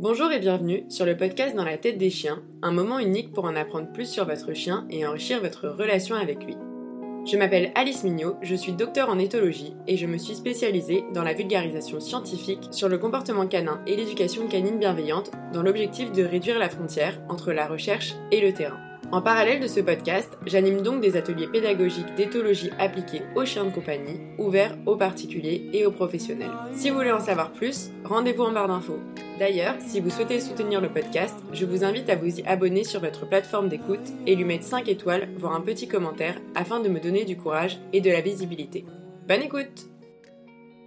Bonjour et bienvenue sur le podcast Dans la tête des chiens, un moment unique pour en apprendre plus sur votre chien et enrichir votre relation avec lui. Je m'appelle Alice Mignot, je suis docteur en éthologie et je me suis spécialisée dans la vulgarisation scientifique sur le comportement canin et l'éducation canine bienveillante dans l'objectif de réduire la frontière entre la recherche et le terrain. En parallèle de ce podcast, j'anime donc des ateliers pédagogiques d'éthologie appliqués aux chiens de compagnie, ouverts aux particuliers et aux professionnels. Si vous voulez en savoir plus, rendez-vous en barre d'infos. D'ailleurs, si vous souhaitez soutenir le podcast, je vous invite à vous y abonner sur votre plateforme d'écoute et lui mettre 5 étoiles, voire un petit commentaire, afin de me donner du courage et de la visibilité. Bonne écoute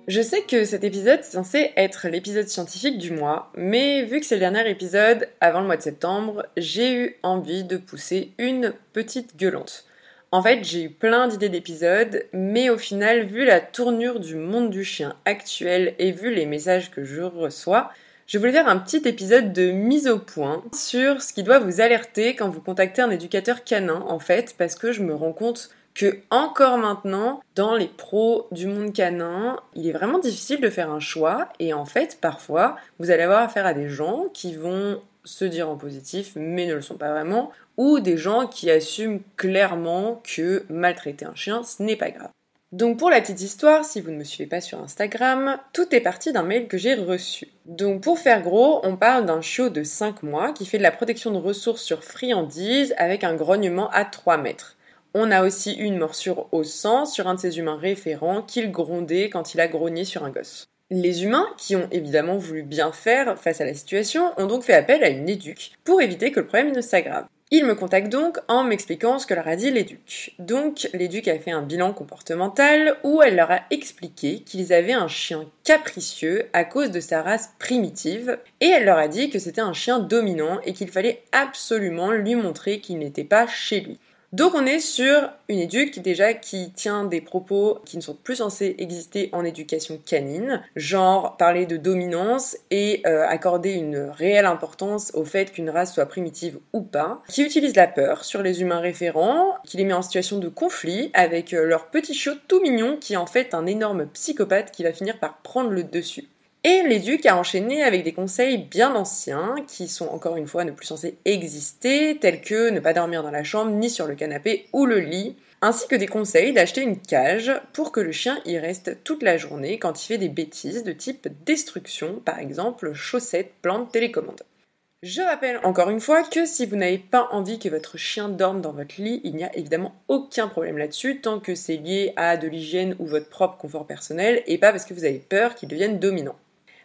je sais que cet épisode est censé être l'épisode scientifique du mois, mais vu que c'est le dernier épisode avant le mois de septembre, j'ai eu envie de pousser une petite gueulante. En fait, j'ai eu plein d'idées d'épisodes, mais au final, vu la tournure du monde du chien actuel et vu les messages que je reçois, je voulais faire un petit épisode de mise au point sur ce qui doit vous alerter quand vous contactez un éducateur canin, en fait, parce que je me rends compte que encore maintenant, dans les pros du monde canin, il est vraiment difficile de faire un choix et en fait, parfois, vous allez avoir affaire à des gens qui vont se dire en positif mais ne le sont pas vraiment ou des gens qui assument clairement que maltraiter un chien, ce n'est pas grave. Donc pour la petite histoire, si vous ne me suivez pas sur Instagram, tout est parti d'un mail que j'ai reçu. Donc pour faire gros, on parle d'un chiot de 5 mois qui fait de la protection de ressources sur friandises avec un grognement à 3 mètres. On a aussi une morsure au sang sur un de ses humains référents qu'il grondait quand il a grogné sur un gosse. Les humains, qui ont évidemment voulu bien faire face à la situation, ont donc fait appel à une éduque pour éviter que le problème ne s'aggrave. Ils me contactent donc en m'expliquant ce que leur a dit l'éduc. Donc l'éduc a fait un bilan comportemental où elle leur a expliqué qu'ils avaient un chien capricieux à cause de sa race primitive et elle leur a dit que c'était un chien dominant et qu'il fallait absolument lui montrer qu'il n'était pas chez lui. Donc on est sur une éduque déjà qui tient des propos qui ne sont plus censés exister en éducation canine, genre parler de dominance et euh, accorder une réelle importance au fait qu'une race soit primitive ou pas, qui utilise la peur sur les humains référents, qui les met en situation de conflit avec euh, leur petit chiot tout mignon qui est en fait un énorme psychopathe qui va finir par prendre le dessus. Et l'éduc a enchaîné avec des conseils bien anciens, qui sont encore une fois ne plus censés exister, tels que ne pas dormir dans la chambre, ni sur le canapé ou le lit, ainsi que des conseils d'acheter une cage pour que le chien y reste toute la journée quand il fait des bêtises de type destruction, par exemple chaussettes, plantes, télécommande. Je rappelle encore une fois que si vous n'avez pas envie que votre chien dorme dans votre lit, il n'y a évidemment aucun problème là-dessus, tant que c'est lié à de l'hygiène ou votre propre confort personnel, et pas parce que vous avez peur qu'il devienne dominant.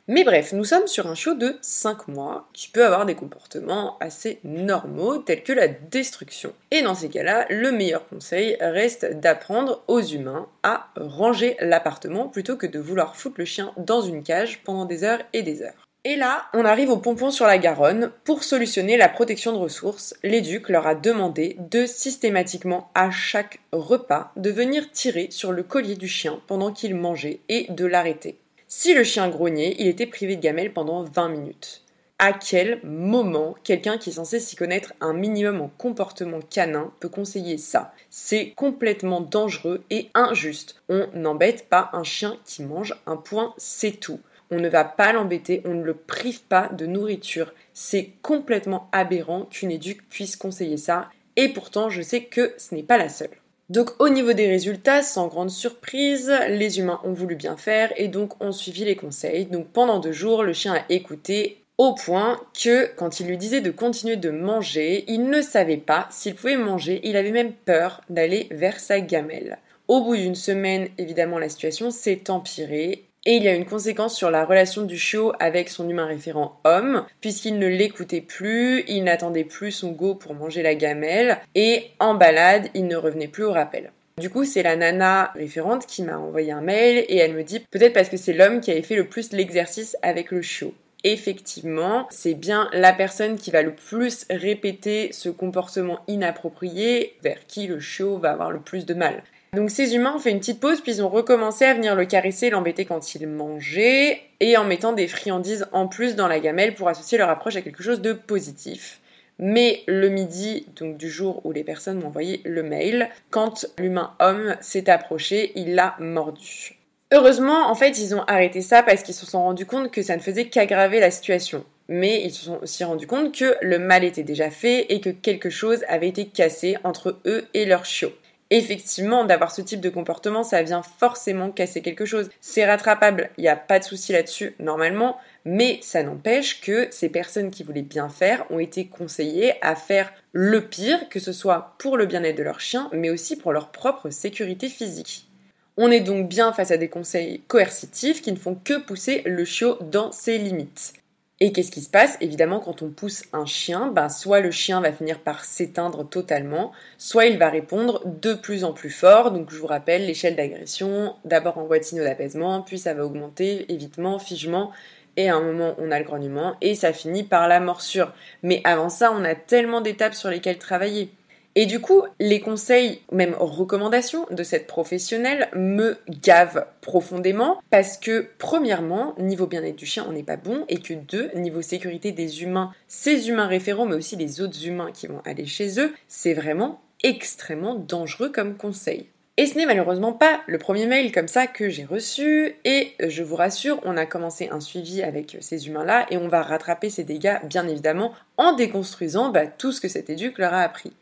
Mais bref, nous sommes sur un chiot de 5 mois qui peut avoir des comportements assez normaux tels que la destruction. Et dans ces cas-là, le meilleur conseil reste d'apprendre aux humains à ranger l'appartement plutôt que de vouloir foutre le chien dans une cage pendant des heures et des heures. Et là, on arrive au pompon sur la Garonne. Pour solutionner la protection de ressources, l'éduc leur a demandé de systématiquement à chaque repas de venir tirer sur le collier du chien pendant qu'il mangeait et de l'arrêter. Si le chien grognait, il était privé de gamelle pendant 20 minutes. À quel moment quelqu'un qui est censé s'y connaître un minimum en comportement canin peut conseiller ça? C'est complètement dangereux et injuste. On n'embête pas un chien qui mange un point, c'est tout. On ne va pas l'embêter, on ne le prive pas de nourriture. C'est complètement aberrant qu'une éduque puisse conseiller ça. Et pourtant, je sais que ce n'est pas la seule. Donc au niveau des résultats, sans grande surprise, les humains ont voulu bien faire et donc ont suivi les conseils. Donc pendant deux jours, le chien a écouté au point que quand il lui disait de continuer de manger, il ne savait pas s'il pouvait manger, il avait même peur d'aller vers sa gamelle. Au bout d'une semaine, évidemment, la situation s'est empirée et il y a une conséquence sur la relation du chiot avec son humain référent homme, puisqu'il ne l'écoutait plus, il n'attendait plus son go pour manger la gamelle, et en balade, il ne revenait plus au rappel. Du coup, c'est la nana référente qui m'a envoyé un mail et elle me dit peut-être parce que c'est l'homme qui avait fait le plus l'exercice avec le chiot. Effectivement, c'est bien la personne qui va le plus répéter ce comportement inapproprié vers qui le chiot va avoir le plus de mal. Donc ces humains ont fait une petite pause, puis ils ont recommencé à venir le caresser, l'embêter quand il mangeait, et en mettant des friandises en plus dans la gamelle pour associer leur approche à quelque chose de positif. Mais le midi, donc du jour où les personnes m'ont envoyé le mail, quand l'humain homme s'est approché, il l'a mordu. Heureusement, en fait, ils ont arrêté ça parce qu'ils se sont rendus compte que ça ne faisait qu'aggraver la situation. mais ils se sont aussi rendus compte que le mal était déjà fait et que quelque chose avait été cassé entre eux et leur chiot. Effectivement, d'avoir ce type de comportement, ça vient forcément casser quelque chose. C'est rattrapable, il n'y a pas de souci là-dessus normalement, mais ça n'empêche que ces personnes qui voulaient bien faire ont été conseillées à faire le pire, que ce soit pour le bien-être de leur chien, mais aussi pour leur propre sécurité physique. On est donc bien face à des conseils coercitifs qui ne font que pousser le chiot dans ses limites. Et qu'est-ce qui se passe? Évidemment, quand on pousse un chien, ben, soit le chien va finir par s'éteindre totalement, soit il va répondre de plus en plus fort. Donc je vous rappelle l'échelle d'agression, d'abord en signaux d'apaisement, puis ça va augmenter, évitement, figement, et à un moment on a le grognement, et ça finit par la morsure. Mais avant ça, on a tellement d'étapes sur lesquelles travailler. Et du coup, les conseils, même recommandations de cette professionnelle me gavent profondément parce que, premièrement, niveau bien-être du chien, on n'est pas bon et que, deux, niveau sécurité des humains, ces humains référents, mais aussi les autres humains qui vont aller chez eux, c'est vraiment extrêmement dangereux comme conseil. Et ce n'est malheureusement pas le premier mail comme ça que j'ai reçu et je vous rassure, on a commencé un suivi avec ces humains-là et on va rattraper ces dégâts bien évidemment en déconstruisant bah, tout ce que cet éduc leur a appris.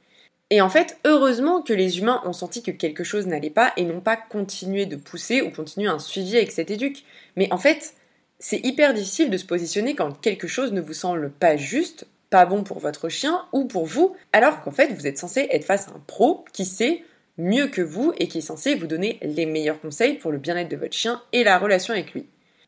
Et en fait, heureusement que les humains ont senti que quelque chose n'allait pas et n'ont pas continué de pousser ou continué un suivi avec cet éduc. Mais en fait, c'est hyper difficile de se positionner quand quelque chose ne vous semble pas juste, pas bon pour votre chien ou pour vous, alors qu'en fait vous êtes censé être face à un pro qui sait mieux que vous et qui est censé vous donner les meilleurs conseils pour le bien-être de votre chien et la relation avec lui.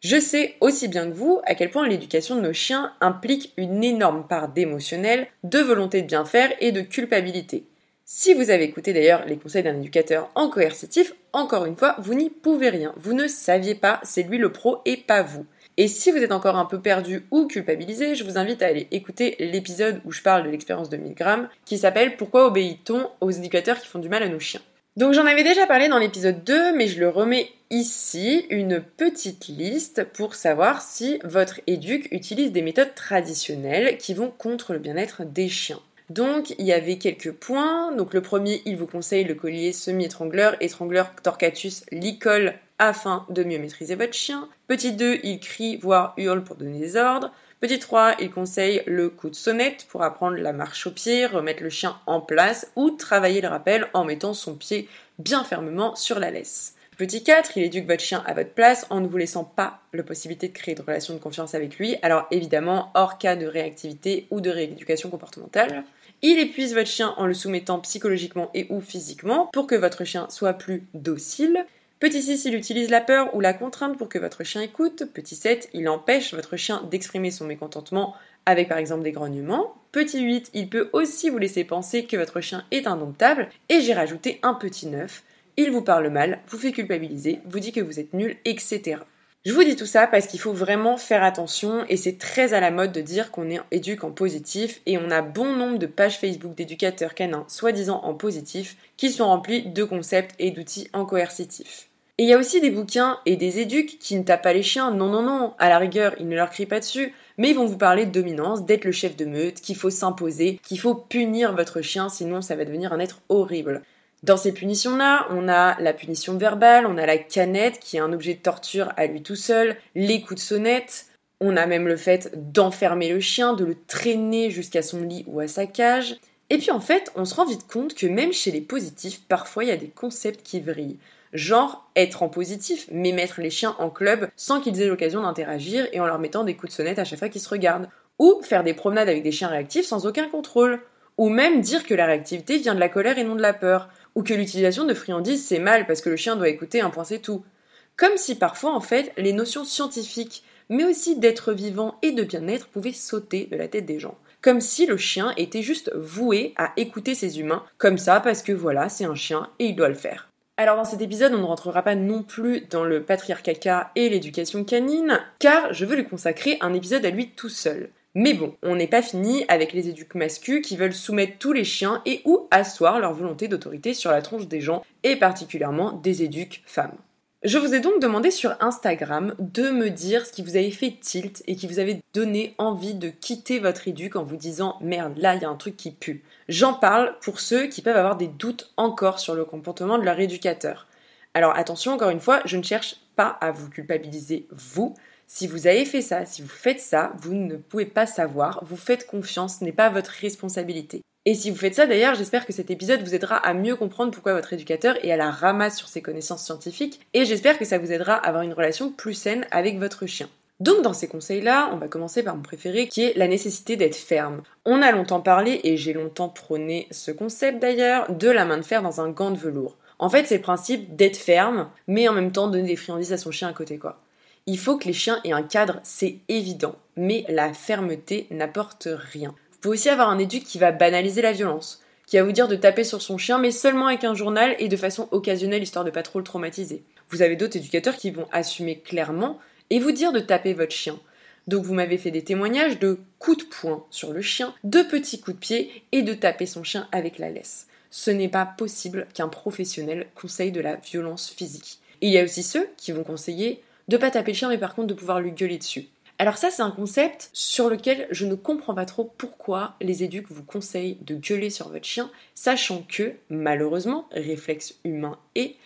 Je sais aussi bien que vous à quel point l'éducation de nos chiens implique une énorme part d'émotionnel, de volonté de bien faire et de culpabilité. Si vous avez écouté d'ailleurs les conseils d'un éducateur en coercitif, encore une fois, vous n'y pouvez rien. Vous ne saviez pas, c'est lui le pro et pas vous. Et si vous êtes encore un peu perdu ou culpabilisé, je vous invite à aller écouter l'épisode où je parle de l'expérience de 1000 grammes qui s'appelle Pourquoi obéit-on aux éducateurs qui font du mal à nos chiens? Donc j'en avais déjà parlé dans l'épisode 2, mais je le remets ici, une petite liste pour savoir si votre éduc utilise des méthodes traditionnelles qui vont contre le bien-être des chiens. Donc il y avait quelques points. Donc le premier, il vous conseille le collier semi-étrangleur, étrangleur Torcatus Licol afin de mieux maîtriser votre chien. Petit 2, il crie voire hurle pour donner des ordres. Petit 3, il conseille le coup de sonnette pour apprendre la marche au pied, remettre le chien en place ou travailler le rappel en mettant son pied bien fermement sur la laisse. Petit 4, il éduque votre chien à votre place en ne vous laissant pas la possibilité de créer de relation de confiance avec lui, alors évidemment hors cas de réactivité ou de rééducation comportementale. Il épuise votre chien en le soumettant psychologiquement et ou physiquement pour que votre chien soit plus docile. Petit 6, il utilise la peur ou la contrainte pour que votre chien écoute. Petit 7, il empêche votre chien d'exprimer son mécontentement avec par exemple des grognements. Petit 8, il peut aussi vous laisser penser que votre chien est indomptable. Et j'ai rajouté un petit 9, il vous parle mal, vous fait culpabiliser, vous dit que vous êtes nul, etc. Je vous dis tout ça parce qu'il faut vraiment faire attention et c'est très à la mode de dire qu'on est éduque en positif et on a bon nombre de pages Facebook d'éducateurs canins soi-disant en positif qui sont remplis de concepts et d'outils en coercitif. Et il y a aussi des bouquins et des éduques qui ne tapent pas les chiens, non non non, à la rigueur ils ne leur crient pas dessus, mais ils vont vous parler de dominance, d'être le chef de meute, qu'il faut s'imposer, qu'il faut punir votre chien sinon ça va devenir un être horrible. Dans ces punitions-là, on a la punition verbale, on a la canette qui est un objet de torture à lui tout seul, les coups de sonnette, on a même le fait d'enfermer le chien, de le traîner jusqu'à son lit ou à sa cage. Et puis en fait, on se rend vite compte que même chez les positifs, parfois il y a des concepts qui vrillent. Genre être en positif, mais mettre les chiens en club sans qu'ils aient l'occasion d'interagir et en leur mettant des coups de sonnette à chaque fois qu'ils se regardent. Ou faire des promenades avec des chiens réactifs sans aucun contrôle. Ou même dire que la réactivité vient de la colère et non de la peur ou que l'utilisation de friandises c'est mal parce que le chien doit écouter un point c'est tout. Comme si parfois en fait les notions scientifiques, mais aussi d'être vivant et de bien-être pouvaient sauter de la tête des gens. Comme si le chien était juste voué à écouter ses humains, comme ça parce que voilà, c'est un chien et il doit le faire. Alors dans cet épisode, on ne rentrera pas non plus dans le patriarcat et l'éducation canine, car je veux lui consacrer un épisode à lui tout seul. Mais bon, on n'est pas fini avec les éduques masculins qui veulent soumettre tous les chiens et ou asseoir leur volonté d'autorité sur la tronche des gens, et particulièrement des éduques femmes. Je vous ai donc demandé sur Instagram de me dire ce qui vous avait fait tilt et qui vous avait donné envie de quitter votre éduque en vous disant merde, là il y a un truc qui pue. J'en parle pour ceux qui peuvent avoir des doutes encore sur le comportement de leur éducateur. Alors attention, encore une fois, je ne cherche pas à vous culpabiliser vous, Si vous avez fait ça, si vous faites ça, vous ne pouvez pas savoir, vous faites confiance, ce n'est pas votre responsabilité. Et si vous faites ça d'ailleurs, j'espère que cet épisode vous aidera à mieux comprendre pourquoi votre éducateur est à la ramasse sur ses connaissances scientifiques et j'espère que ça vous aidera à avoir une relation plus saine avec votre chien. Donc dans ces conseils-là, on va commencer par mon préféré qui est la nécessité d'être ferme. On a longtemps parlé, et j'ai longtemps prôné ce concept d'ailleurs, de la main de fer dans un gant de velours. En fait, c'est le principe d'être ferme, mais en même temps donner des friandises à son chien à côté quoi. Il faut que les chiens aient un cadre, c'est évident, mais la fermeté n'apporte rien. Vous pouvez aussi avoir un éduc qui va banaliser la violence, qui va vous dire de taper sur son chien, mais seulement avec un journal et de façon occasionnelle, histoire de pas trop le traumatiser. Vous avez d'autres éducateurs qui vont assumer clairement et vous dire de taper votre chien. Donc vous m'avez fait des témoignages de coups de poing sur le chien, de petits coups de pied et de taper son chien avec la laisse. Ce n'est pas possible qu'un professionnel conseille de la violence physique. Il y a aussi ceux qui vont conseiller de pas taper le chien mais par contre de pouvoir lui gueuler dessus. Alors ça c'est un concept sur lequel je ne comprends pas trop pourquoi les éduques vous conseillent de gueuler sur votre chien, sachant que malheureusement, réflexe humain et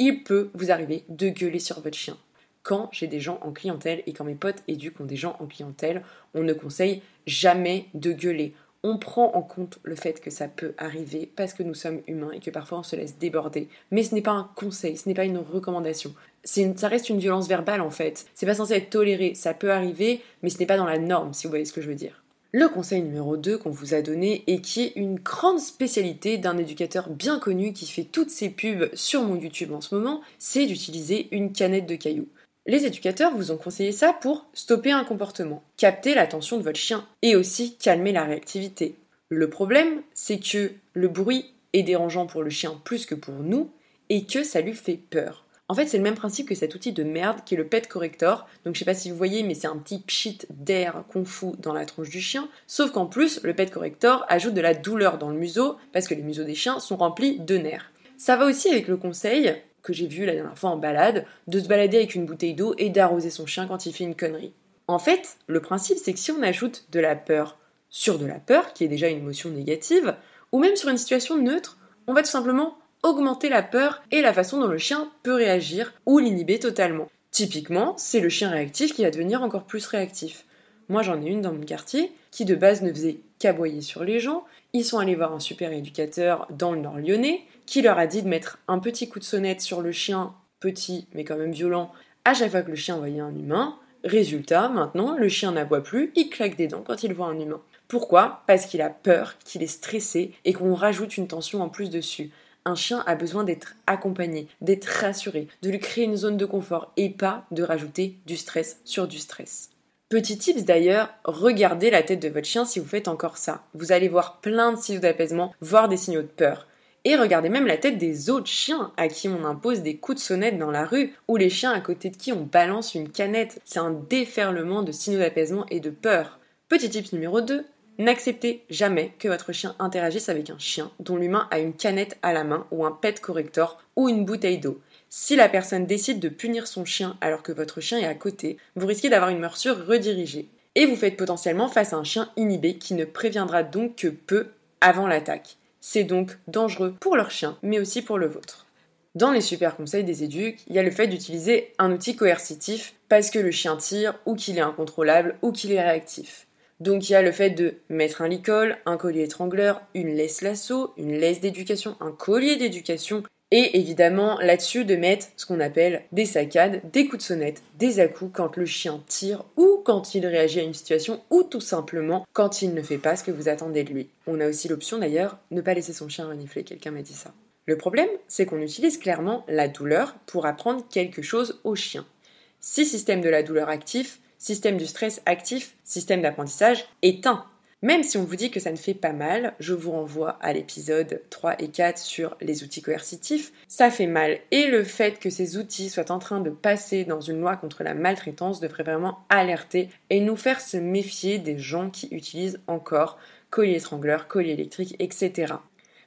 il peut vous arriver de gueuler sur votre chien. Quand j'ai des gens en clientèle et quand mes potes éduques ont des gens en clientèle, on ne conseille jamais de gueuler on prend en compte le fait que ça peut arriver parce que nous sommes humains et que parfois on se laisse déborder. Mais ce n'est pas un conseil, ce n'est pas une recommandation. ça reste une violence verbale en fait. C'est pas censé être toléré, ça peut arriver, mais ce n'est pas dans la norme si vous voyez ce que je veux dire. Le conseil numéro 2 qu'on vous a donné et qui est une grande spécialité d'un éducateur bien connu qui fait toutes ses pubs sur mon YouTube en ce moment, c'est d'utiliser une canette de cailloux. Les éducateurs vous ont conseillé ça pour stopper un comportement, capter l'attention de votre chien et aussi calmer la réactivité. Le problème, c'est que le bruit est dérangeant pour le chien plus que pour nous et que ça lui fait peur. En fait, c'est le même principe que cet outil de merde qui est le pet corrector. Donc, je sais pas si vous voyez, mais c'est un petit pchit d'air qu'on fout dans la tronche du chien. Sauf qu'en plus, le pet corrector ajoute de la douleur dans le museau parce que les museaux des chiens sont remplis de nerfs. Ça va aussi avec le conseil que j'ai vu la dernière fois en balade, de se balader avec une bouteille d'eau et d'arroser son chien quand il fait une connerie. En fait, le principe, c'est que si on ajoute de la peur sur de la peur, qui est déjà une émotion négative, ou même sur une situation neutre, on va tout simplement augmenter la peur et la façon dont le chien peut réagir ou l'inhiber totalement. Typiquement, c'est le chien réactif qui va devenir encore plus réactif. Moi, j'en ai une dans mon quartier qui de base ne faisait qu'aboyer sur les gens. Ils sont allés voir un super éducateur dans le nord lyonnais qui leur a dit de mettre un petit coup de sonnette sur le chien, petit mais quand même violent, à chaque fois que le chien voyait un humain. Résultat, maintenant, le chien n'aboie plus, il claque des dents quand il voit un humain. Pourquoi? Parce qu'il a peur, qu'il est stressé et qu'on rajoute une tension en plus dessus. Un chien a besoin d'être accompagné, d'être rassuré, de lui créer une zone de confort et pas de rajouter du stress sur du stress. Petit tips d'ailleurs, regardez la tête de votre chien si vous faites encore ça. Vous allez voir plein de signaux d'apaisement, voire des signaux de peur. Et regardez même la tête des autres chiens à qui on impose des coups de sonnette dans la rue, ou les chiens à côté de qui on balance une canette. C'est un déferlement de signaux d'apaisement et de peur. Petit tips numéro 2, n'acceptez jamais que votre chien interagisse avec un chien dont l'humain a une canette à la main ou un pet corrector ou une bouteille d'eau. Si la personne décide de punir son chien alors que votre chien est à côté, vous risquez d'avoir une morsure redirigée. Et vous faites potentiellement face à un chien inhibé qui ne préviendra donc que peu avant l'attaque. C'est donc dangereux pour leur chien, mais aussi pour le vôtre. Dans les super conseils des éduques, il y a le fait d'utiliser un outil coercitif parce que le chien tire ou qu'il est incontrôlable ou qu'il est réactif. Donc il y a le fait de mettre un licol, un collier étrangleur, une laisse lasso, une laisse d'éducation, un collier d'éducation, et évidemment, là-dessus, de mettre ce qu'on appelle des saccades, des coups de sonnette, des à-coups quand le chien tire ou quand il réagit à une situation ou tout simplement quand il ne fait pas ce que vous attendez de lui. On a aussi l'option d'ailleurs, ne pas laisser son chien renifler, quelqu'un m'a dit ça. Le problème, c'est qu'on utilise clairement la douleur pour apprendre quelque chose au chien. Si système de la douleur actif, système du stress actif, système d'apprentissage éteint. Même si on vous dit que ça ne fait pas mal, je vous renvoie à l'épisode 3 et 4 sur les outils coercitifs. Ça fait mal et le fait que ces outils soient en train de passer dans une loi contre la maltraitance devrait vraiment alerter et nous faire se méfier des gens qui utilisent encore collier étrangleur, collier électrique, etc.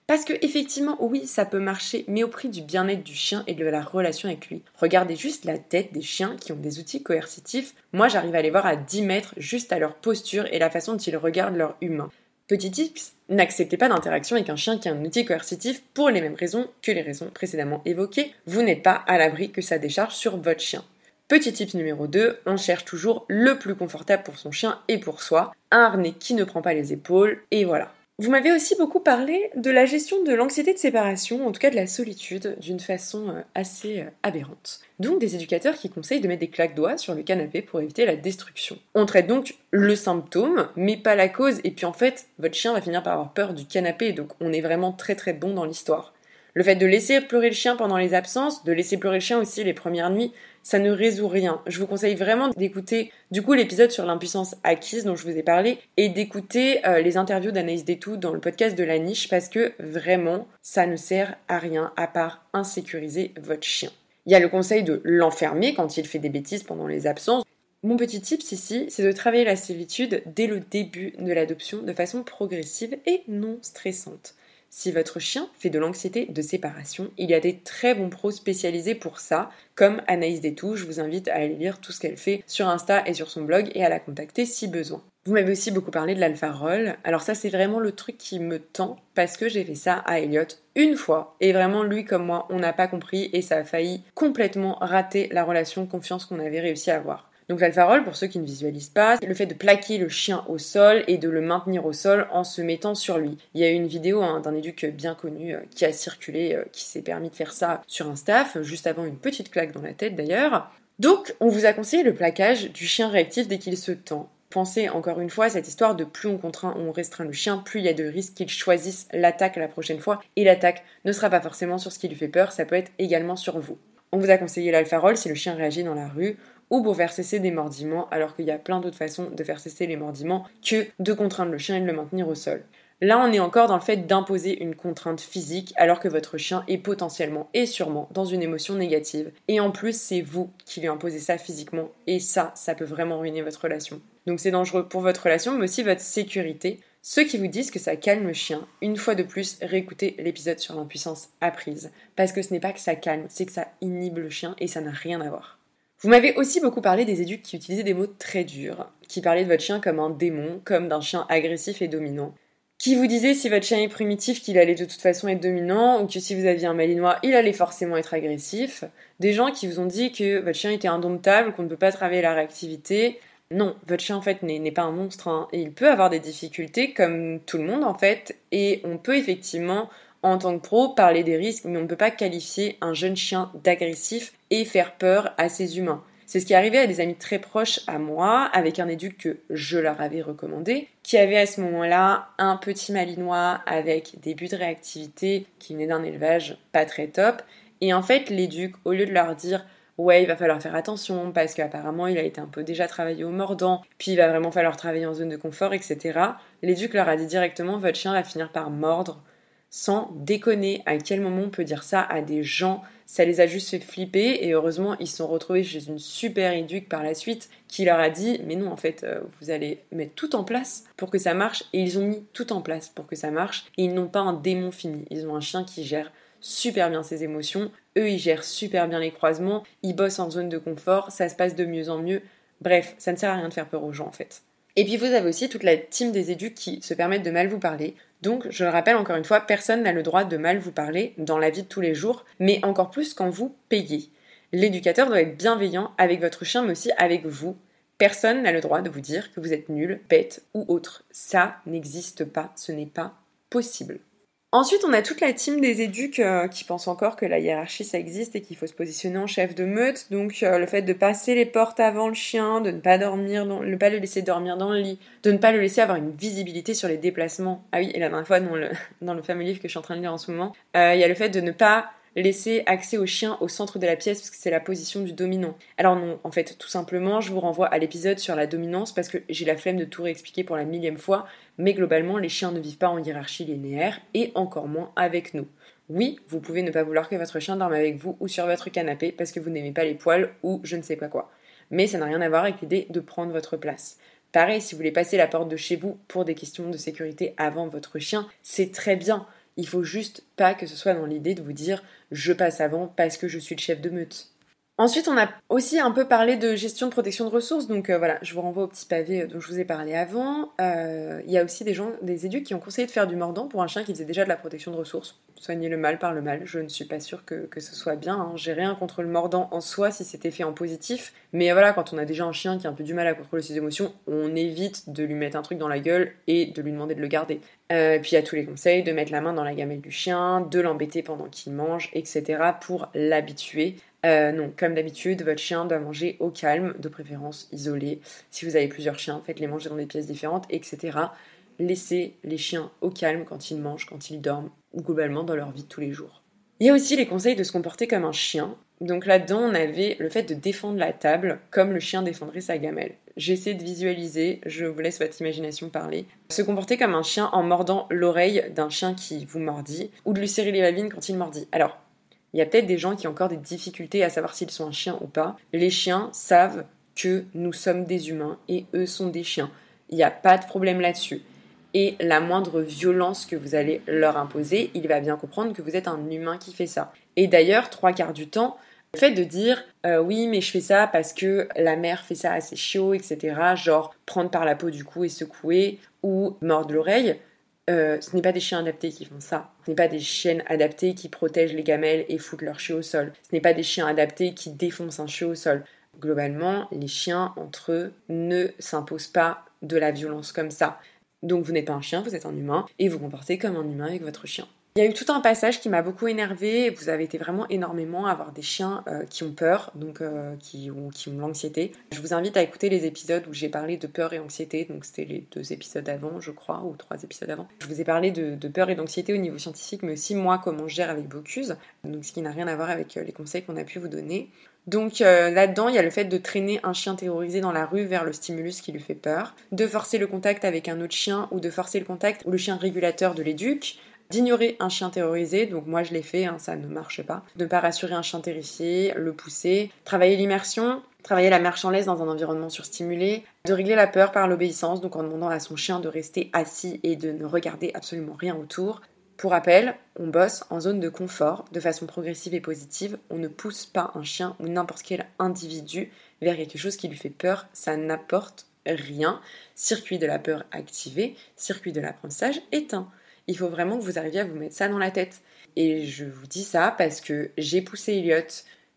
Parce que effectivement, oui, ça peut marcher, mais au prix du bien-être du chien et de la relation avec lui. Regardez juste la tête des chiens qui ont des outils coercitifs. Moi, j'arrive à les voir à 10 mètres juste à leur posture et la façon dont ils regardent leur humain. Petit tips, n'acceptez pas d'interaction avec un chien qui a un outil coercitif pour les mêmes raisons que les raisons précédemment évoquées. Vous n'êtes pas à l'abri que ça décharge sur votre chien. Petit tip numéro 2, on cherche toujours le plus confortable pour son chien et pour soi, un harnais qui ne prend pas les épaules, et voilà. Vous m'avez aussi beaucoup parlé de la gestion de l'anxiété de séparation, en tout cas de la solitude, d'une façon euh, assez euh, aberrante. Donc des éducateurs qui conseillent de mettre des claques doigts sur le canapé pour éviter la destruction. On traite donc le symptôme, mais pas la cause, et puis en fait, votre chien va finir par avoir peur du canapé, donc on est vraiment très très bon dans l'histoire. Le fait de laisser pleurer le chien pendant les absences, de laisser pleurer le chien aussi les premières nuits, ça ne résout rien. Je vous conseille vraiment d'écouter du coup l'épisode sur l'impuissance acquise dont je vous ai parlé et d'écouter euh, les interviews d'Anaïs Détou dans le podcast de la niche parce que vraiment ça ne sert à rien à part insécuriser votre chien. Il y a le conseil de l'enfermer quand il fait des bêtises pendant les absences. Mon petit tip ici, c'est de travailler la solitude dès le début de l'adoption de façon progressive et non stressante. Si votre chien fait de l'anxiété de séparation, il y a des très bons pros spécialisés pour ça, comme Anaïs Détou. Je vous invite à aller lire tout ce qu'elle fait sur Insta et sur son blog et à la contacter si besoin. Vous m'avez aussi beaucoup parlé de l'alpha roll. Alors ça c'est vraiment le truc qui me tend parce que j'ai fait ça à Elliot une fois et vraiment lui comme moi on n'a pas compris et ça a failli complètement rater la relation confiance qu'on avait réussi à avoir. Donc l'alpha pour ceux qui ne visualisent pas, c'est le fait de plaquer le chien au sol et de le maintenir au sol en se mettant sur lui. Il y a eu une vidéo hein, d'un éduc bien connu euh, qui a circulé, euh, qui s'est permis de faire ça sur un staff, juste avant une petite claque dans la tête d'ailleurs. Donc on vous a conseillé le plaquage du chien réactif dès qu'il se tend. Pensez encore une fois à cette histoire de plus on contraint ou on restreint le chien, plus il y a de risques qu'il choisisse l'attaque la prochaine fois. Et l'attaque ne sera pas forcément sur ce qui lui fait peur, ça peut être également sur vous. On vous a conseillé l'alpha roll si le chien réagit dans la rue ou pour faire cesser des mordiments, alors qu'il y a plein d'autres façons de faire cesser les mordiments que de contraindre le chien et de le maintenir au sol. Là, on est encore dans le fait d'imposer une contrainte physique alors que votre chien est potentiellement et sûrement dans une émotion négative. Et en plus, c'est vous qui lui imposez ça physiquement. Et ça, ça peut vraiment ruiner votre relation. Donc c'est dangereux pour votre relation, mais aussi votre sécurité. Ceux qui vous disent que ça calme le chien, une fois de plus, réécoutez l'épisode sur l'impuissance apprise. Parce que ce n'est pas que ça calme, c'est que ça inhibe le chien et ça n'a rien à voir. Vous m'avez aussi beaucoup parlé des éduques qui utilisaient des mots très durs, qui parlaient de votre chien comme un démon, comme d'un chien agressif et dominant, qui vous disaient si votre chien est primitif qu'il allait de toute façon être dominant, ou que si vous aviez un malinois, il allait forcément être agressif, des gens qui vous ont dit que votre chien était indomptable, qu'on ne peut pas travailler la réactivité. Non, votre chien en fait n'est pas un monstre, hein, et il peut avoir des difficultés comme tout le monde en fait, et on peut effectivement en tant que pro, parler des risques, mais on ne peut pas qualifier un jeune chien d'agressif et faire peur à ses humains. C'est ce qui est arrivé à des amis très proches à moi, avec un éduc que je leur avais recommandé, qui avait à ce moment-là un petit malinois avec des buts de réactivité qui venait d'un élevage pas très top. Et en fait, l'éduc, au lieu de leur dire ouais, il va falloir faire attention parce qu'apparemment il a été un peu déjà travaillé au mordant, puis il va vraiment falloir travailler en zone de confort, etc. L'éduc leur a dit directement votre chien va finir par mordre sans déconner. À quel moment on peut dire ça à des gens? Ça les a juste fait flipper et heureusement ils se sont retrouvés chez une super éduque par la suite qui leur a dit mais non en fait euh, vous allez mettre tout en place pour que ça marche et ils ont mis tout en place pour que ça marche et ils n'ont pas un démon fini. Ils ont un chien qui gère super bien ses émotions, eux ils gèrent super bien les croisements, ils bossent en zone de confort, ça se passe de mieux en mieux. Bref, ça ne sert à rien de faire peur aux gens en fait. Et puis vous avez aussi toute la team des éduques qui se permettent de mal vous parler, donc, je le rappelle encore une fois, personne n'a le droit de mal vous parler dans la vie de tous les jours, mais encore plus quand vous payez. L'éducateur doit être bienveillant avec votre chien, mais aussi avec vous. Personne n'a le droit de vous dire que vous êtes nul, bête ou autre. Ça n'existe pas, ce n'est pas possible. Ensuite, on a toute la team des éduques euh, qui pensent encore que la hiérarchie ça existe et qu'il faut se positionner en chef de meute. Donc euh, le fait de passer les portes avant le chien, de ne pas dormir, dans, ne pas le laisser dormir dans le lit, de ne pas le laisser avoir une visibilité sur les déplacements. Ah oui, et la dernière fois dans le, fameux livre que je suis en train de lire en ce moment, euh, il y a le fait de ne pas laisser accès au chien au centre de la pièce parce que c'est la position du dominant. Alors non, en fait, tout simplement, je vous renvoie à l'épisode sur la dominance parce que j'ai la flemme de tout réexpliquer pour la millième fois, mais globalement, les chiens ne vivent pas en hiérarchie linéaire et encore moins avec nous. Oui, vous pouvez ne pas vouloir que votre chien dorme avec vous ou sur votre canapé parce que vous n'aimez pas les poils ou je ne sais pas quoi. Mais ça n'a rien à voir avec l'idée de prendre votre place. Pareil, si vous voulez passer la porte de chez vous pour des questions de sécurité avant votre chien, c'est très bien. Il faut juste pas que ce soit dans l'idée de vous dire je passe avant parce que je suis le chef de meute. Ensuite, on a aussi un peu parlé de gestion de protection de ressources. Donc euh, voilà, je vous renvoie au petit pavé euh, dont je vous ai parlé avant. Euh, il y a aussi des gens, des éduques qui ont conseillé de faire du mordant pour un chien qui faisait déjà de la protection de ressources. Soigner le mal par le mal. Je ne suis pas sûre que, ce soit bien. Hein. J'ai rien contre le mordant en soi si c'était fait en positif. Mais voilà, quand on a déjà un chien qui a un peu du mal à contrôler ses émotions, on évite de lui mettre un truc dans la gueule et de lui demander de le garder. puis il y a tous les conseils de mettre la main dans la gamelle du chien, de l'embêter pendant qu'il mange, etc. pour l'habituer euh, non, comme d'habitude, votre chien doit manger au calme, de préférence isolé. Si vous avez plusieurs chiens, faites-les manger dans des pièces différentes, etc. Laissez les chiens au calme quand ils mangent, quand ils dorment, ou globalement dans leur vie de tous les jours. Il y a aussi les conseils de se comporter comme un chien. Donc là-dedans, on avait le fait de défendre la table comme le chien défendrait sa gamelle. J'essaie de visualiser, je vous laisse votre imagination parler. Se comporter comme un chien en mordant l'oreille d'un chien qui vous mordit, ou de lui serrer les babines quand il mordit. Alors, il y a peut-être des gens qui ont encore des difficultés à savoir s'ils sont un chien ou pas. Les chiens savent que nous sommes des humains et eux sont des chiens. Il n'y a pas de problème là-dessus. Et la moindre violence que vous allez leur imposer, il va bien comprendre que vous êtes un humain qui fait ça. Et d'ailleurs, trois quarts du temps, le fait de dire euh, oui mais je fais ça parce que la mère fait ça assez chiot, etc. Genre prendre par la peau du cou et secouer ou mordre l'oreille, euh, ce n'est pas des chiens adaptés qui font ça. Ce n'est pas des chiennes adaptées qui protègent les gamelles et foutent leur chiot au sol. Ce n'est pas des chiens adaptés qui défoncent un chiot au sol. Globalement, les chiens entre eux ne s'imposent pas de la violence comme ça. Donc vous n'êtes pas un chien, vous êtes un humain et vous comportez comme un humain avec votre chien. Il y a eu tout un passage qui m'a beaucoup énervé. Vous avez été vraiment énormément à avoir des chiens euh, qui ont peur, donc euh, qui ont, qui l'anxiété. Je vous invite à écouter les épisodes où j'ai parlé de peur et anxiété. Donc c'était les deux épisodes avant, je crois, ou trois épisodes avant. Je vous ai parlé de, peur et d'anxiété au niveau scientifique, mais aussi moi comment je gère avec Bocuse. Ce qui n'a rien à voir avec euh, les conseils qu'on a pu vous donner. Donc là-dedans, il y a le fait de traîner un chien terrorisé dans la rue vers le stimulus qui lui fait peur, de forcer le contact avec un autre chien ou de forcer le contact ou le chien régulateur de l'éduc, d'ignorer un chien terrorisé, donc moi je l'ai fait, hein, ça ne marche pas, ne pas rassurer un chien terrifié, le pousser, travailler l'immersion, travailler la marche dans un environnement surstimulé, de régler la peur par l'obéissance, donc en demandant à son chien de rester assis et de ne regarder absolument rien autour. Pour rappel, on bosse en zone de confort, de façon progressive et positive, on ne pousse pas un chien ou n'importe quel individu vers quelque chose qui lui fait peur, ça n'apporte rien. Circuit de la peur activé, circuit de l'apprentissage éteint il faut vraiment que vous arriviez à vous mettre ça dans la tête. Et je vous dis ça parce que j'ai poussé Elliot,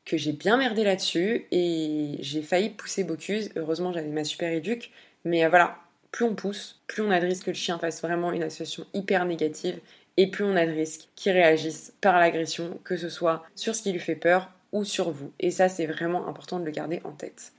que j'ai bien merdé là-dessus et j'ai failli pousser Bocuse. Heureusement, j'avais ma super éduque. Mais euh, voilà, plus on pousse, plus on a de risque que le chien fasse vraiment une association hyper négative et plus on a de risque qu'il réagisse par l'agression, que ce soit sur ce qui lui fait peur ou sur vous. Et ça, c'est vraiment important de le garder en tête.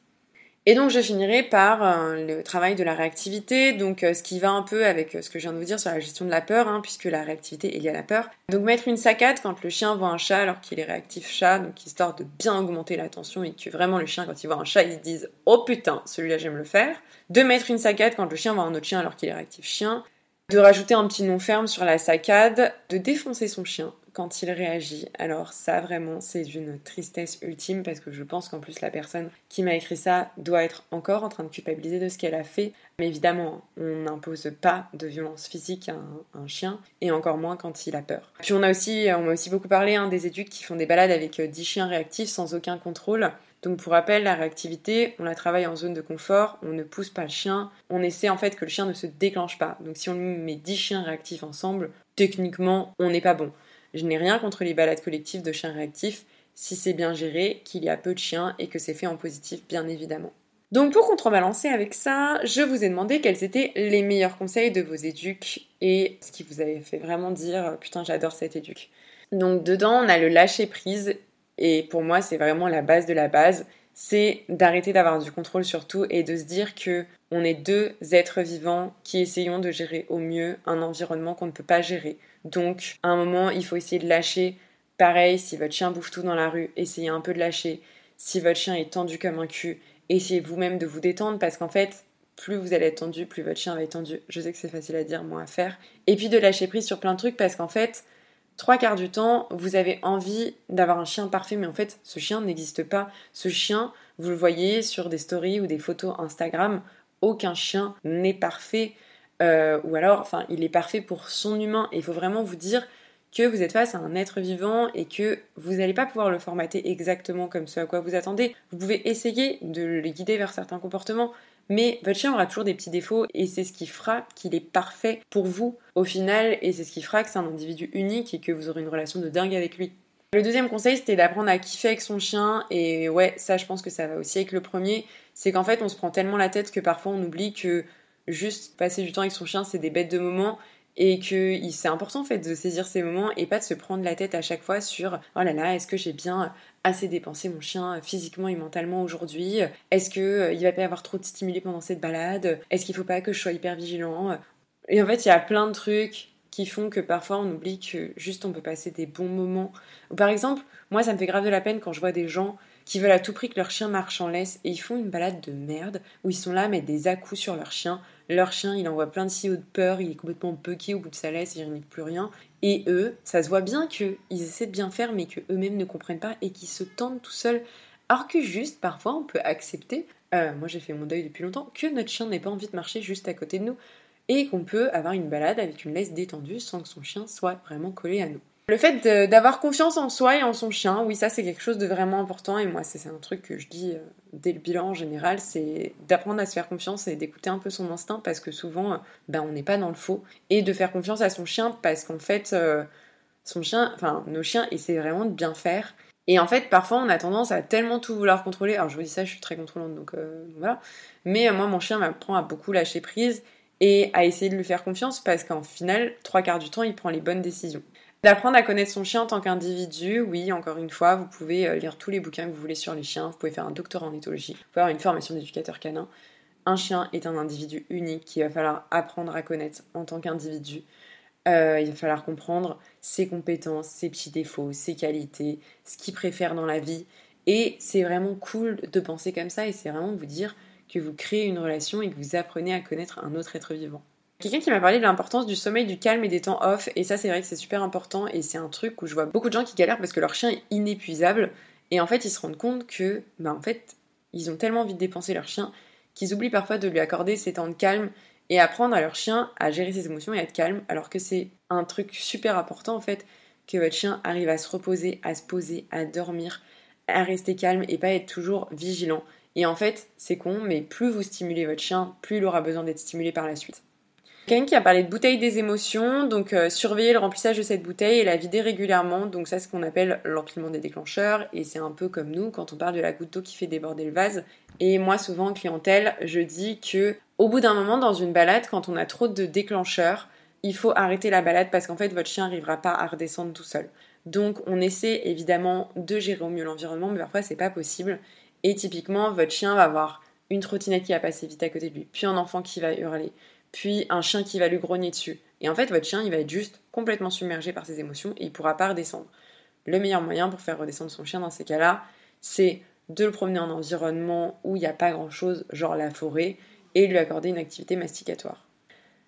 Et donc je finirai par euh, le travail de la réactivité, donc euh, ce qui va un peu avec euh, ce que je viens de vous dire sur la gestion de la peur, hein, puisque la réactivité est liée à la peur. Donc mettre une saccade quand le chien voit un chat alors qu'il est réactif chat, donc histoire de bien augmenter l'attention et que vraiment le chien quand il voit un chat il se dise oh putain celui-là j'aime le faire. De mettre une saccade quand le chien voit un autre chien alors qu'il est réactif chien. De rajouter un petit nom ferme sur la saccade, de défoncer son chien quand il réagit. Alors ça vraiment c'est une tristesse ultime parce que je pense qu'en plus la personne qui m'a écrit ça doit être encore en train de culpabiliser de ce qu'elle a fait. Mais évidemment, on n'impose pas de violence physique à un, chien et encore moins quand il a peur. Puis on a aussi, on m'a aussi beaucoup parlé hein, des éduques qui font des balades avec 10 euh, chiens réactifs sans aucun contrôle. Donc pour rappel, la réactivité, on la travaille en zone de confort, on ne pousse pas le chien, on essaie en fait que le chien ne se déclenche pas. Donc si on met 10 chiens réactifs ensemble, techniquement, on n'est pas bon. Je n'ai rien contre les balades collectives de chiens réactifs si c'est bien géré, qu'il y a peu de chiens et que c'est fait en positif bien évidemment. Donc pour contrebalancer avec ça, je vous ai demandé quels étaient les meilleurs conseils de vos éduques et ce qui vous avait fait vraiment dire putain j'adore cette éduque. Donc dedans on a le lâcher prise et pour moi c'est vraiment la base de la base, c'est d'arrêter d'avoir du contrôle sur tout et de se dire que on est deux êtres vivants qui essayons de gérer au mieux un environnement qu'on ne peut pas gérer. Donc, à un moment, il faut essayer de lâcher. Pareil, si votre chien bouffe tout dans la rue, essayez un peu de lâcher. Si votre chien est tendu comme un cul, essayez vous-même de vous détendre parce qu'en fait, plus vous allez être tendu, plus votre chien va être tendu. Je sais que c'est facile à dire, moi à faire. Et puis de lâcher prise sur plein de trucs parce qu'en fait, trois quarts du temps, vous avez envie d'avoir un chien parfait, mais en fait, ce chien n'existe pas. Ce chien, vous le voyez sur des stories ou des photos Instagram, aucun chien n'est parfait. Euh, ou alors, enfin, il est parfait pour son humain. Il faut vraiment vous dire que vous êtes face à un être vivant et que vous n'allez pas pouvoir le formater exactement comme ce à quoi vous attendez. Vous pouvez essayer de le guider vers certains comportements, mais votre chien aura toujours des petits défauts et c'est ce qui fera qu'il est parfait pour vous au final et c'est ce qui fera que c'est un individu unique et que vous aurez une relation de dingue avec lui. Le deuxième conseil, c'était d'apprendre à kiffer avec son chien. Et ouais, ça, je pense que ça va aussi avec le premier. C'est qu'en fait, on se prend tellement la tête que parfois on oublie que juste passer du temps avec son chien, c'est des bêtes de moments et que c'est important en fait de saisir ces moments et pas de se prendre la tête à chaque fois sur oh là là est-ce que j'ai bien assez dépensé mon chien physiquement et mentalement aujourd'hui? Est-ce que euh, il va pas y avoir trop de stimuli pendant cette balade? Est-ce qu'il faut pas que je sois hyper vigilant? Et en fait il y a plein de trucs qui font que parfois on oublie que juste on peut passer des bons moments par exemple moi ça me fait grave de la peine quand je vois des gens qui veulent à tout prix que leur chien marche en laisse et ils font une balade de merde où ils sont là à mettre des à sur leur chien leur chien, il envoie plein de signaux de peur, il est complètement bucké au bout de sa laisse, il n'y plus rien. Et eux, ça se voit bien qu'ils essaient de bien faire, mais qu'eux-mêmes ne comprennent pas et qu'ils se tentent tout seuls. Alors que juste, parfois, on peut accepter, euh, moi j'ai fait mon deuil depuis longtemps, que notre chien n'ait pas envie de marcher juste à côté de nous et qu'on peut avoir une balade avec une laisse détendue sans que son chien soit vraiment collé à nous. Le fait d'avoir confiance en soi et en son chien, oui, ça c'est quelque chose de vraiment important et moi c'est un truc que je dis euh, dès le bilan en général, c'est d'apprendre à se faire confiance et d'écouter un peu son instinct parce que souvent, euh, ben, on n'est pas dans le faux et de faire confiance à son chien parce qu'en fait, euh, son chien, enfin nos chiens essaient vraiment de bien faire et en fait, parfois, on a tendance à tellement tout vouloir contrôler. Alors, je vous dis ça, je suis très contrôlante, donc voilà. Mais moi, mon chien m'apprend à beaucoup lâcher prise et à essayer de lui faire confiance parce qu'en final, trois quarts du temps, il prend les bonnes décisions. D'apprendre à connaître son chien en tant qu'individu, oui, encore une fois, vous pouvez euh, lire tous les bouquins que vous voulez sur les chiens, vous pouvez faire un doctorat en éthologie, vous pouvez avoir une formation d'éducateur canin. Un chien est un individu unique qu'il va falloir apprendre à connaître en tant qu'individu. Euh, il va falloir comprendre ses compétences, ses petits défauts, ses qualités, ce qu'il préfère dans la vie. Et c'est vraiment cool de penser comme ça et c'est vraiment vous dire que vous créez une relation et que vous apprenez à connaître un autre être vivant. Quelqu'un qui m'a parlé de l'importance du sommeil, du calme et des temps off, et ça c'est vrai que c'est super important, et c'est un truc où je vois beaucoup de gens qui galèrent parce que leur chien est inépuisable, et en fait ils se rendent compte que, bah en fait, ils ont tellement envie de dépenser leur chien qu'ils oublient parfois de lui accorder ces temps de calme et apprendre à leur chien à gérer ses émotions et à être calme, alors que c'est un truc super important en fait, que votre chien arrive à se reposer, à se poser, à dormir, à rester calme et pas être toujours vigilant. Et en fait, c'est con, mais plus vous stimulez votre chien, plus il aura besoin d'être stimulé par la suite. Quelqu'un qui a parlé de bouteille des émotions, donc euh, surveiller le remplissage de cette bouteille et la vider régulièrement, donc ça c'est ce qu'on appelle l'empilement des déclencheurs, et c'est un peu comme nous quand on parle de la goutte d'eau qui fait déborder le vase. Et moi souvent en clientèle, je dis que au bout d'un moment dans une balade, quand on a trop de déclencheurs, il faut arrêter la balade parce qu'en fait votre chien n'arrivera pas à redescendre tout seul. Donc on essaie évidemment de gérer au mieux l'environnement, mais parfois c'est pas possible. Et typiquement, votre chien va avoir une trottinette qui va passer vite à côté de lui, puis un enfant qui va hurler, puis un chien qui va lui grogner dessus. Et en fait, votre chien, il va être juste complètement submergé par ses émotions et il pourra pas redescendre. Le meilleur moyen pour faire redescendre son chien dans ces cas-là, c'est de le promener en environnement où il n'y a pas grand-chose, genre la forêt, et lui accorder une activité masticatoire.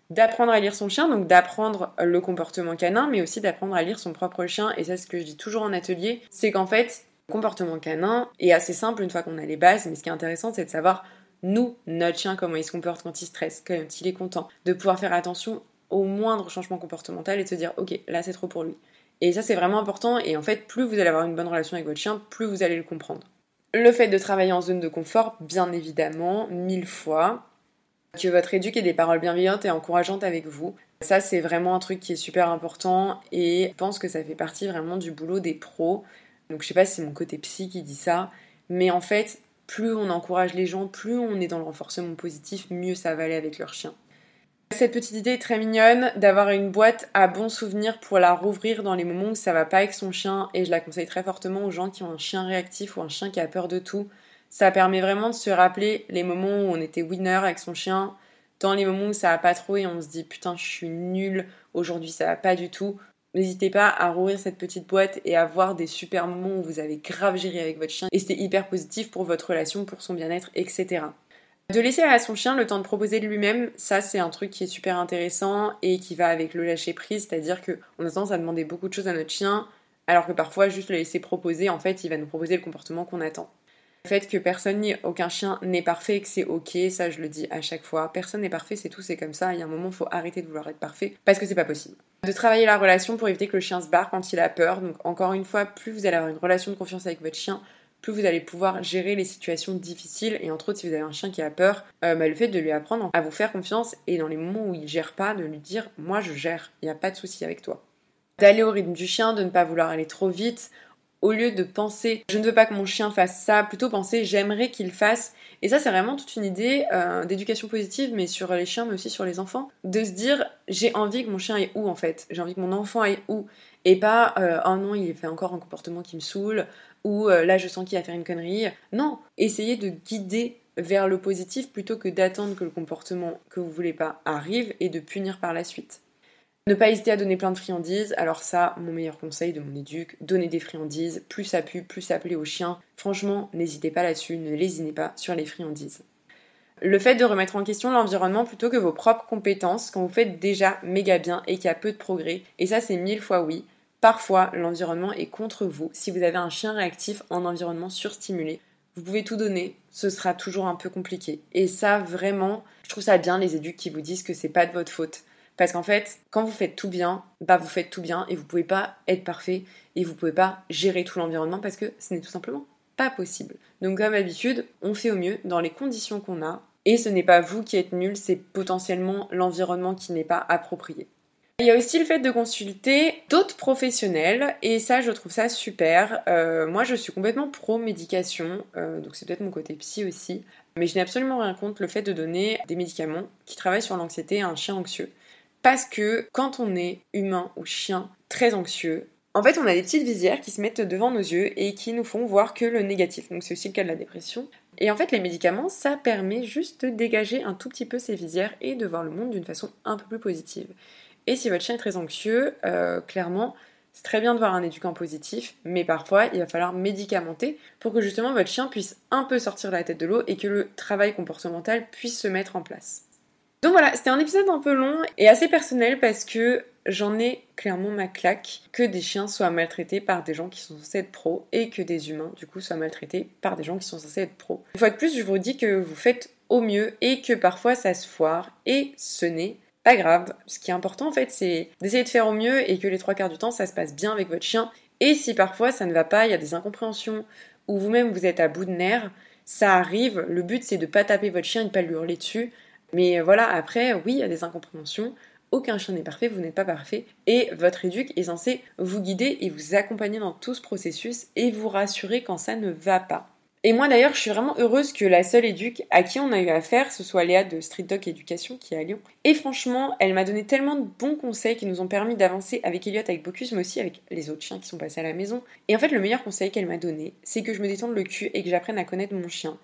D'apprendre à lire son chien, donc d'apprendre le comportement canin, mais aussi d'apprendre à lire son propre chien. Et ça, ce que je dis toujours en atelier, c'est qu'en fait, comportement canin est assez simple une fois qu'on a les bases, mais ce qui est intéressant, c'est de savoir nous, notre chien, comment il se comporte quand il stresse, quand il est content, de pouvoir faire attention au moindre changement comportemental et de se dire ok là c'est trop pour lui. Et ça c'est vraiment important et en fait plus vous allez avoir une bonne relation avec votre chien, plus vous allez le comprendre. Le fait de travailler en zone de confort, bien évidemment, mille fois. Que votre éduque ait des paroles bienveillantes et encourageantes avec vous. Ça c'est vraiment un truc qui est super important et je pense que ça fait partie vraiment du boulot des pros. Donc je sais pas si c'est mon côté psy qui dit ça, mais en fait plus on encourage les gens, plus on est dans le renforcement positif, mieux ça va aller avec leur chien. Cette petite idée est très mignonne d'avoir une boîte à bons souvenirs pour la rouvrir dans les moments où ça va pas avec son chien et je la conseille très fortement aux gens qui ont un chien réactif ou un chien qui a peur de tout. Ça permet vraiment de se rappeler les moments où on était winner avec son chien, dans les moments où ça va pas trop et on se dit putain je suis nul, aujourd'hui ça va pas du tout. N'hésitez pas à rouvrir cette petite boîte et à voir des super moments où vous avez grave géré avec votre chien et c'était hyper positif pour votre relation, pour son bien-être, etc. De laisser à son chien le temps de proposer de lui-même, ça c'est un truc qui est super intéressant et qui va avec le lâcher prise, c'est-à-dire qu'on a tendance à demander beaucoup de choses à notre chien, alors que parfois juste le laisser proposer, en fait, il va nous proposer le comportement qu'on attend. Le fait que personne ni aucun chien n'est parfait, que c'est ok, ça je le dis à chaque fois. Personne n'est parfait, c'est tout, c'est comme ça. Il y a un moment, faut arrêter de vouloir être parfait parce que c'est pas possible. De travailler la relation pour éviter que le chien se barre quand il a peur. Donc encore une fois, plus vous allez avoir une relation de confiance avec votre chien, plus vous allez pouvoir gérer les situations difficiles. Et entre autres, si vous avez un chien qui a peur, euh, bah, le fait de lui apprendre à vous faire confiance et dans les moments où il gère pas, de lui dire moi je gère, il n'y a pas de souci avec toi. D'aller au rythme du chien, de ne pas vouloir aller trop vite. Au lieu de penser je ne veux pas que mon chien fasse ça, plutôt penser j'aimerais qu'il fasse. Et ça, c'est vraiment toute une idée euh, d'éducation positive, mais sur les chiens, mais aussi sur les enfants. De se dire j'ai envie que mon chien aille où en fait J'ai envie que mon enfant aille où Et pas euh, oh non, il fait encore un comportement qui me saoule, ou euh, là je sens qu'il va faire une connerie. Non, essayez de guider vers le positif plutôt que d'attendre que le comportement que vous voulez pas arrive et de punir par la suite. Ne pas hésiter à donner plein de friandises. Alors ça, mon meilleur conseil de mon éduc, donner des friandises. Plus ça pue, plus ça plaît aux chiens. Franchement, n'hésitez pas là-dessus, ne lésinez pas sur les friandises. Le fait de remettre en question l'environnement plutôt que vos propres compétences quand vous faites déjà méga bien et qu'il y a peu de progrès. Et ça, c'est mille fois oui. Parfois, l'environnement est contre vous. Si vous avez un chien réactif en environnement surstimulé, vous pouvez tout donner, ce sera toujours un peu compliqué. Et ça, vraiment, je trouve ça bien les éducs qui vous disent que c'est pas de votre faute. Parce qu'en fait, quand vous faites tout bien, bah vous faites tout bien et vous pouvez pas être parfait et vous pouvez pas gérer tout l'environnement parce que ce n'est tout simplement pas possible. Donc comme d'habitude, on fait au mieux dans les conditions qu'on a et ce n'est pas vous qui êtes nul, c'est potentiellement l'environnement qui n'est pas approprié. Il y a aussi le fait de consulter d'autres professionnels et ça je trouve ça super. Euh, moi je suis complètement pro-médication, euh, donc c'est peut-être mon côté psy aussi, mais je n'ai absolument rien contre le fait de donner des médicaments qui travaillent sur l'anxiété à un chien anxieux. Parce que quand on est humain ou chien très anxieux, en fait on a des petites visières qui se mettent devant nos yeux et qui nous font voir que le négatif. Donc c'est aussi le cas de la dépression. Et en fait les médicaments ça permet juste de dégager un tout petit peu ces visières et de voir le monde d'une façon un peu plus positive. Et si votre chien est très anxieux, euh, clairement, c'est très bien de voir un éducant positif, mais parfois il va falloir médicamenter pour que justement votre chien puisse un peu sortir la tête de l'eau et que le travail comportemental puisse se mettre en place. Donc voilà, c'était un épisode un peu long et assez personnel parce que j'en ai clairement ma claque que des chiens soient maltraités par des gens qui sont censés être pros et que des humains du coup soient maltraités par des gens qui sont censés être pros. Une fois de plus, je vous dis que vous faites au mieux et que parfois ça se foire et ce n'est pas grave. Ce qui est important en fait, c'est d'essayer de faire au mieux et que les trois quarts du temps, ça se passe bien avec votre chien. Et si parfois ça ne va pas, il y a des incompréhensions ou vous-même vous êtes à bout de nerfs, ça arrive. Le but c'est de pas taper votre chien et de pas lui hurler dessus. Mais voilà, après, oui, il y a des incompréhensions. Aucun chien n'est parfait, vous n'êtes pas parfait. Et votre éduc est censé vous guider et vous accompagner dans tout ce processus et vous rassurer quand ça ne va pas. Et moi d'ailleurs, je suis vraiment heureuse que la seule éduque à qui on a eu affaire, ce soit Léa de Street Dog Education qui est à Lyon. Et franchement, elle m'a donné tellement de bons conseils qui nous ont permis d'avancer avec Elliot, avec Bocuse, mais aussi avec les autres chiens qui sont passés à la maison. Et en fait, le meilleur conseil qu'elle m'a donné, c'est que je me détende le cul et que j'apprenne à connaître mon chien.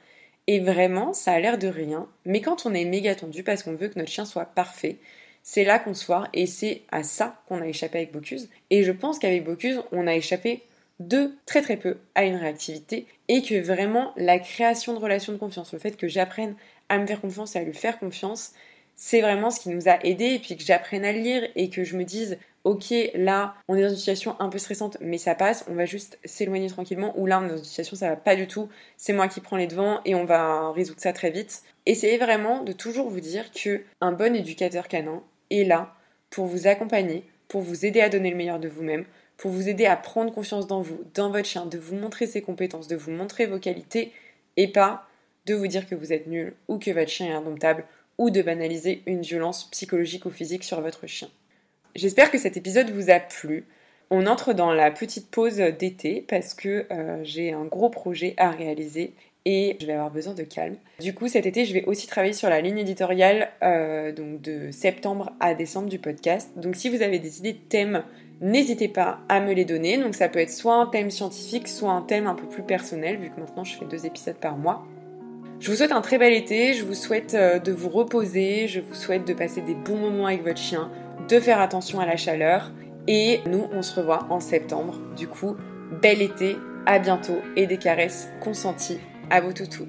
Et vraiment, ça a l'air de rien, mais quand on est méga tendu parce qu'on veut que notre chien soit parfait, c'est là qu'on se foire et c'est à ça qu'on a échappé avec Bocuse. Et je pense qu'avec Bocuse, on a échappé de très très peu à une réactivité et que vraiment la création de relations de confiance, le fait que j'apprenne à me faire confiance et à lui faire confiance, c'est vraiment ce qui nous a aidés et puis que j'apprenne à lire et que je me dise ok là on est dans une situation un peu stressante mais ça passe, on va juste s'éloigner tranquillement ou là on est dans une situation ça va pas du tout, c'est moi qui prends les devants et on va résoudre ça très vite. Essayez vraiment de toujours vous dire que un bon éducateur canin est là pour vous accompagner, pour vous aider à donner le meilleur de vous-même, pour vous aider à prendre confiance dans vous, dans votre chien, de vous montrer ses compétences, de vous montrer vos qualités et pas de vous dire que vous êtes nul ou que votre chien est indomptable ou de banaliser une violence psychologique ou physique sur votre chien. J'espère que cet épisode vous a plu. On entre dans la petite pause d'été parce que euh, j'ai un gros projet à réaliser et je vais avoir besoin de calme. Du coup, cet été, je vais aussi travailler sur la ligne éditoriale euh, donc de septembre à décembre du podcast. Donc, si vous avez des idées de thèmes n'hésitez pas à me les donner. Donc ça peut être soit un thème scientifique, soit un thème un peu plus personnel, vu que maintenant je fais deux épisodes par mois. Je vous souhaite un très bel été, je vous souhaite euh, de vous reposer, je vous souhaite de passer des bons moments avec votre chien, de faire attention à la chaleur. Et nous, on se revoit en septembre. Du coup, bel été, à bientôt et des caresses consenties à vos toutous.